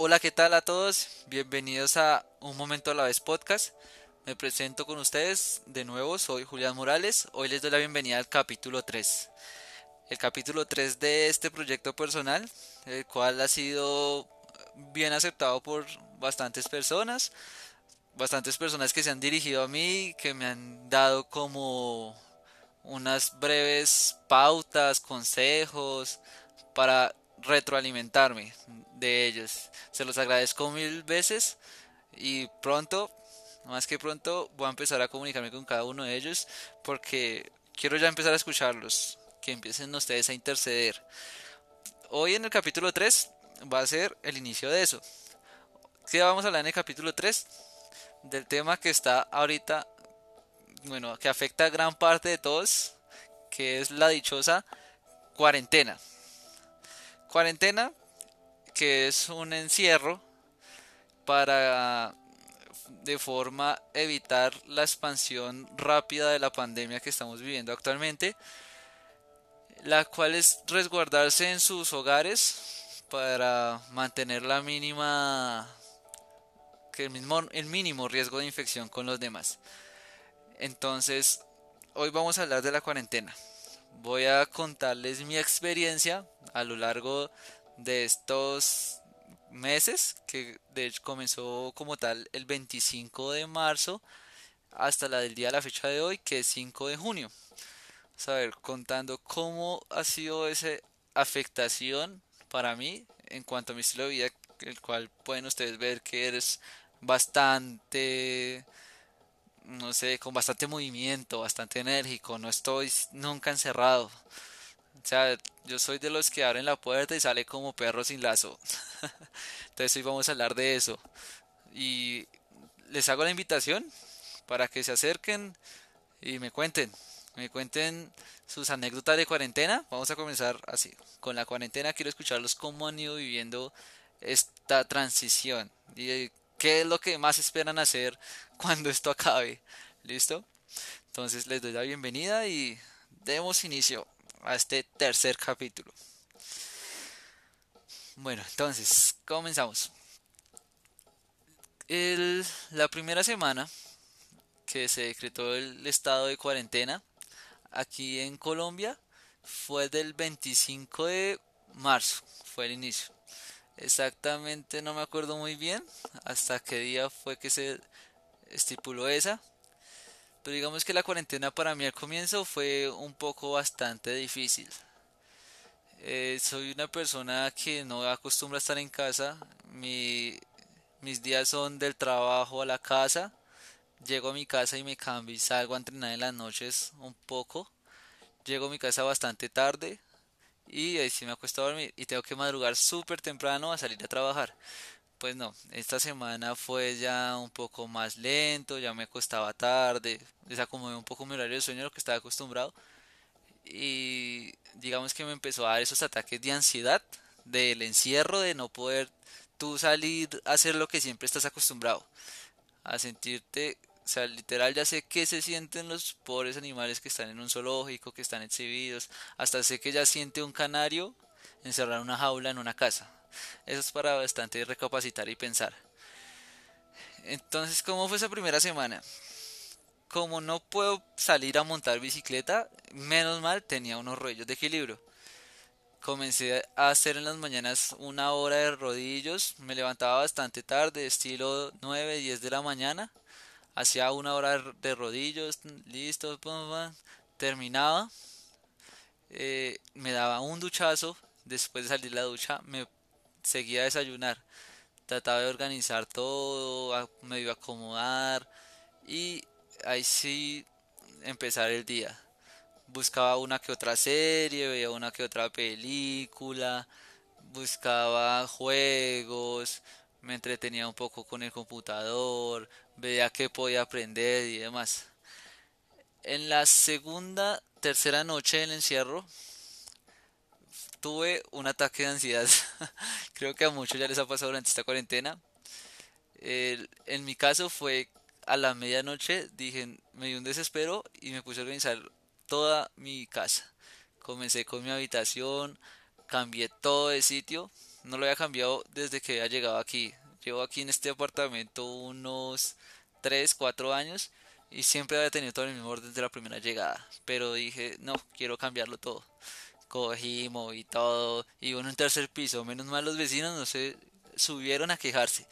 Hola, ¿qué tal a todos? Bienvenidos a Un Momento a la Vez podcast. Me presento con ustedes de nuevo, soy Julián Morales. Hoy les doy la bienvenida al capítulo 3. El capítulo 3 de este proyecto personal, el cual ha sido bien aceptado por bastantes personas. Bastantes personas que se han dirigido a mí, que me han dado como unas breves pautas, consejos para retroalimentarme de ellos. Se los agradezco mil veces y pronto, más que pronto, voy a empezar a comunicarme con cada uno de ellos porque quiero ya empezar a escucharlos, que empiecen ustedes a interceder. Hoy en el capítulo 3 va a ser el inicio de eso. ¿Qué vamos a hablar en el capítulo 3? Del tema que está ahorita, bueno, que afecta a gran parte de todos, que es la dichosa cuarentena. Cuarentena, que es un encierro para de forma evitar la expansión rápida de la pandemia que estamos viviendo actualmente, la cual es resguardarse en sus hogares para mantener la mínima que el mismo el mínimo riesgo de infección con los demás. Entonces, hoy vamos a hablar de la cuarentena voy a contarles mi experiencia a lo largo de estos meses, que de comenzó como tal el 25 de marzo hasta la del día de la fecha de hoy, que es 5 de junio. A ver, contando cómo ha sido esa afectación para mí en cuanto a mi estilo de vida, el cual pueden ustedes ver que eres bastante no sé, con bastante movimiento, bastante enérgico, no estoy nunca encerrado. Sea, yo soy de los que abren la puerta y sale como perro sin lazo. Entonces hoy vamos a hablar de eso. Y les hago la invitación para que se acerquen y me cuenten. Me cuenten sus anécdotas de cuarentena. Vamos a comenzar así. Con la cuarentena quiero escucharlos cómo han ido viviendo esta transición. Y qué es lo que más esperan hacer cuando esto acabe. ¿Listo? Entonces les doy la bienvenida y demos inicio a este tercer capítulo. Bueno, entonces, comenzamos. El, la primera semana que se decretó el estado de cuarentena aquí en Colombia fue del 25 de marzo, fue el inicio. Exactamente no me acuerdo muy bien hasta qué día fue que se estipuló esa. Pero digamos que la cuarentena para mí al comienzo fue un poco bastante difícil. Eh, soy una persona que no acostumbra a estar en casa. mis días son del trabajo a la casa. Llego a mi casa y me cambio y salgo a entrenar en las noches un poco. Llego a mi casa bastante tarde y ahí sí me acuesto a dormir y tengo que madrugar súper temprano a salir a trabajar. Pues no, esta semana fue ya un poco más lento, ya me acostaba tarde, desacomodé un poco mi horario de sueño, lo que estaba acostumbrado. Y digamos que me empezó a dar esos ataques de ansiedad, del encierro, de no poder tú salir a hacer lo que siempre estás acostumbrado. A sentirte o sea, literal ya sé qué se sienten los pobres animales que están en un zoológico, que están exhibidos. Hasta sé que ya siente un canario encerrar una jaula en una casa. Eso es para bastante recapacitar y pensar. Entonces, ¿cómo fue esa primera semana? Como no puedo salir a montar bicicleta, menos mal tenía unos rollos de equilibrio. Comencé a hacer en las mañanas una hora de rodillos, me levantaba bastante tarde, estilo 9, 10 de la mañana hacía una hora de rodillos, listo, terminaba, eh, me daba un duchazo, después de salir de la ducha me seguía a desayunar, trataba de organizar todo, medio acomodar y ahí sí empezar el día. Buscaba una que otra serie, veía una que otra película, buscaba juegos, me entretenía un poco con el computador, veía que podía aprender y demás. En la segunda, tercera noche del encierro, tuve un ataque de ansiedad. Creo que a muchos ya les ha pasado durante esta cuarentena. en mi caso fue a la medianoche, dije, me dio un desespero y me puse a organizar toda mi casa. Comencé con mi habitación, cambié todo de sitio, no lo había cambiado desde que había llegado aquí. Llevo aquí en este apartamento unos 3, 4 años y siempre había tenido todo el mismo orden desde la primera llegada. Pero dije, no, quiero cambiarlo todo. Cogí, moví todo y uno en tercer piso. Menos mal los vecinos no se subieron a quejarse.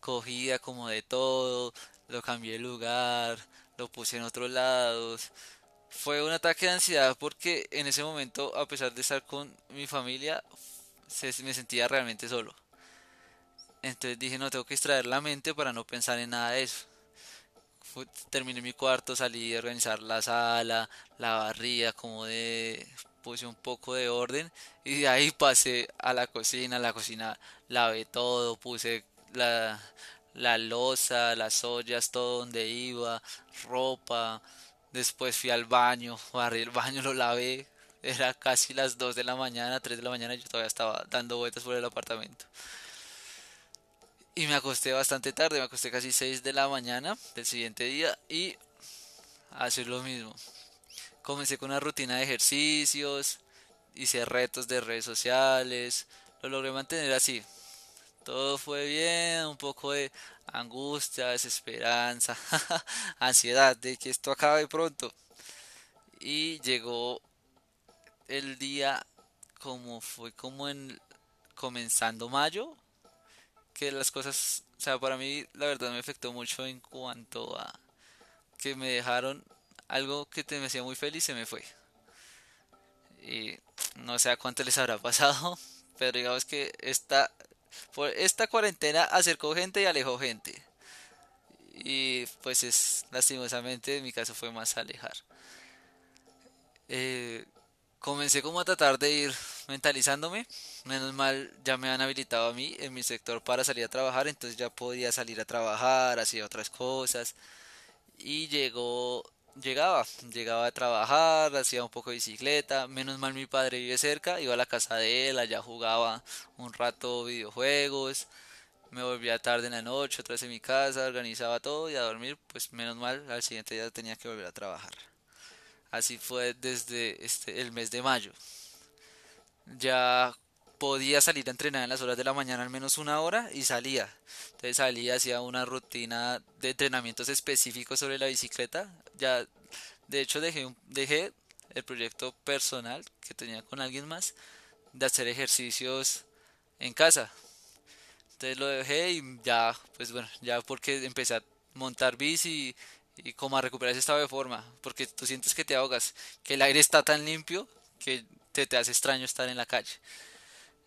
Cogí, de todo, lo cambié de lugar, lo puse en otros lados. Fue un ataque de ansiedad porque en ese momento, a pesar de estar con mi familia, me sentía realmente solo. Entonces dije, no, tengo que extraer la mente para no pensar en nada de eso. terminé mi cuarto, salí a organizar la sala, la barría, como de puse un poco de orden y de ahí pasé a la cocina, la cocina lavé todo, puse la, la losa, las ollas, todo donde iba, ropa, después fui al baño, barrí el baño, lo lavé, era casi las 2 de la mañana, 3 de la mañana, yo todavía estaba dando vueltas por el apartamento. Y me acosté bastante tarde, me acosté casi 6 de la mañana del siguiente día y hacer lo mismo. Comencé con una rutina de ejercicios, hice retos de redes sociales, lo logré mantener así. Todo fue bien, un poco de angustia, desesperanza, ansiedad de que esto acabe pronto. Y llegó el día como fue como en comenzando mayo, que las cosas, o sea, para mí la verdad me afectó mucho en cuanto a que me dejaron algo que te me hacía muy feliz se me fue. Y no sé a cuánto les habrá pasado, pero digamos que esta, por esta cuarentena acercó gente y alejó gente. Y pues es lastimosamente en mi caso fue más alejar. Eh, comencé como a tratar de ir mentalizándome. Menos mal ya me han habilitado a mí en mi sector para salir a trabajar, entonces ya podía salir a trabajar, hacía otras cosas. Y llegó llegaba, llegaba a trabajar, hacía un poco de bicicleta, menos mal mi padre vive cerca, iba a la casa de él, allá jugaba un rato videojuegos, me volvía tarde en la noche, otra vez en mi casa, organizaba todo y a dormir, pues menos mal, al siguiente día tenía que volver a trabajar. Así fue desde este, el mes de mayo. Ya podía salir a entrenar en las horas de la mañana al menos una hora y salía. Entonces salía, hacía una rutina de entrenamientos específicos sobre la bicicleta. Ya, de hecho, dejé, dejé el proyecto personal que tenía con alguien más de hacer ejercicios en casa. Entonces lo dejé y ya, pues bueno, ya porque empecé a montar bici y, como a recuperar ese estado de forma. Porque tú sientes que te ahogas, que el aire está tan limpio que te, te hace extraño estar en la calle.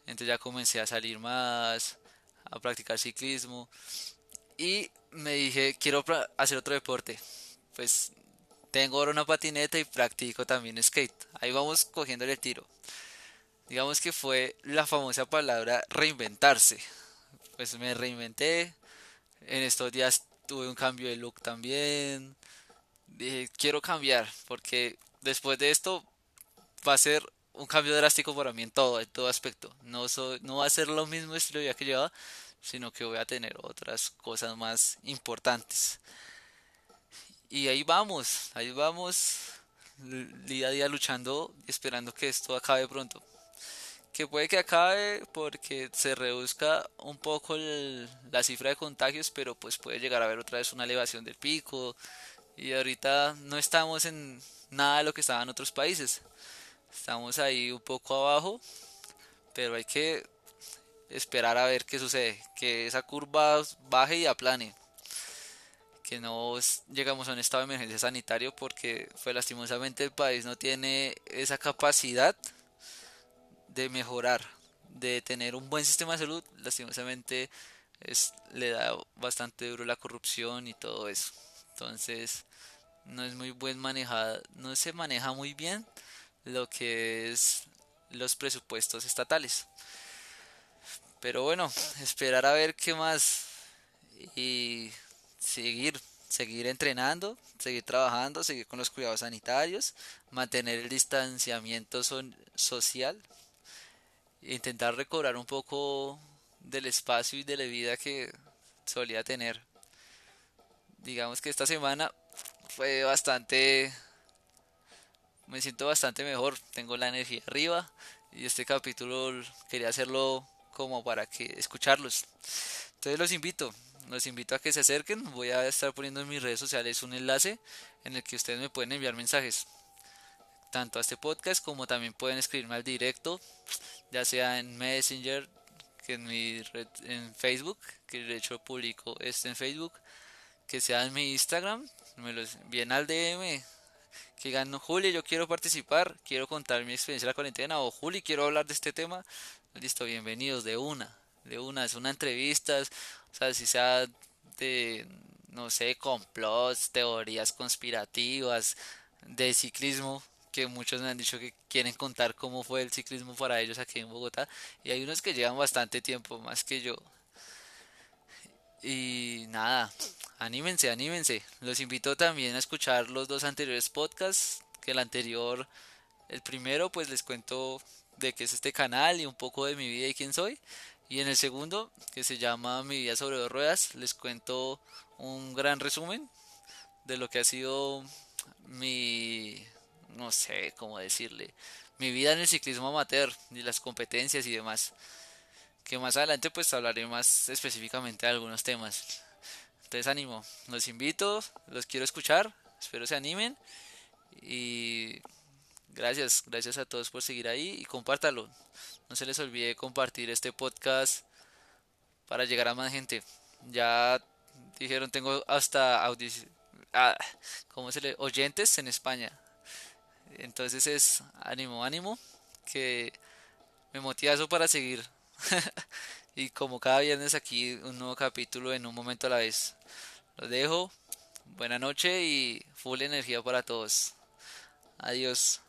Entonces ya comencé a salir más, a practicar ciclismo. Y me dije, quiero hacer otro deporte. Pues tengo ahora una patineta y practico también skate. Ahí vamos cogiendo el tiro. Digamos que fue la famosa palabra reinventarse. Pues me reinventé. En estos días tuve un cambio de look también. Dije, quiero cambiar porque después de esto va a ser un cambio drástico para mí en todo, en todo aspecto. No, soy, no va a ser lo mismo estilo vida que llevaba, sino que voy a tener otras cosas más importantes. Y ahí vamos, ahí vamos día a día luchando y esperando que esto acabe pronto. Que puede que acabe porque se reduzca un poco la cifra de contagios, pero pues puede llegar a haber otra vez una elevación del pico. Y ahorita no estamos en nada de lo que estaba en otros países. Estamos ahí un poco abajo, pero hay que esperar a ver qué sucede, que esa curva baje y aplane, que no llegamos a un estado de emergencia sanitario porque fue lastimosamente el país no tiene esa capacidad de mejorar, de tener un buen sistema de salud, lastimosamente es, le da bastante duro la corrupción y todo eso. Entonces, no es muy buen manejada, no se maneja muy bien lo que es los presupuestos estatales. Pero bueno, esperar a ver qué más y seguir, seguir entrenando, seguir trabajando, seguir con los cuidados sanitarios, mantener el distanciamiento social, intentar recobrar un poco del espacio y de la vida que solía tener. Digamos que esta semana fue bastante me siento bastante mejor, tengo la energía arriba y este capítulo quería hacerlo como para que escucharlos. Entonces los invito, los invito a que se acerquen. Voy a estar poniendo en mis redes sociales un enlace en el que ustedes me pueden enviar mensajes. Tanto a este podcast como también pueden escribirme al directo, ya sea en Messenger, que en mi red, en Facebook, que de hecho publico este en Facebook, que sea en mi Instagram, me los envíen al DM, que digan, Juli, yo quiero participar, quiero contar mi experiencia en la cuarentena, o Juli, quiero hablar de este tema, listo, bienvenidos de una, de una, es una entrevista, o sea, si sea de, no sé, complots, teorías conspirativas, de ciclismo, que muchos me han dicho que quieren contar cómo fue el ciclismo para ellos aquí en Bogotá, y hay unos que llevan bastante tiempo, más que yo. Y nada, anímense, anímense. Los invito también a escuchar los dos anteriores podcasts, que el anterior, el primero, pues les cuento de qué es este canal y un poco de mi vida y quién soy. Y en el segundo, que se llama Mi vida sobre dos ruedas, les cuento un gran resumen de lo que ha sido mi, no sé cómo decirle, mi vida en el ciclismo amateur y las competencias y demás. Que más adelante pues hablaré más específicamente de algunos temas. Entonces ánimo, los invito, los quiero escuchar, espero se animen y gracias, gracias a todos por seguir ahí y compártalo. No se les olvide compartir este podcast para llegar a más gente. Ya dijeron, tengo hasta ah, ¿cómo se le? oyentes en España. Entonces es ánimo, ánimo, que me motiva eso para seguir. y como cada viernes aquí un nuevo capítulo en un momento a la vez. Los dejo. Buena noche y full energía para todos. Adiós.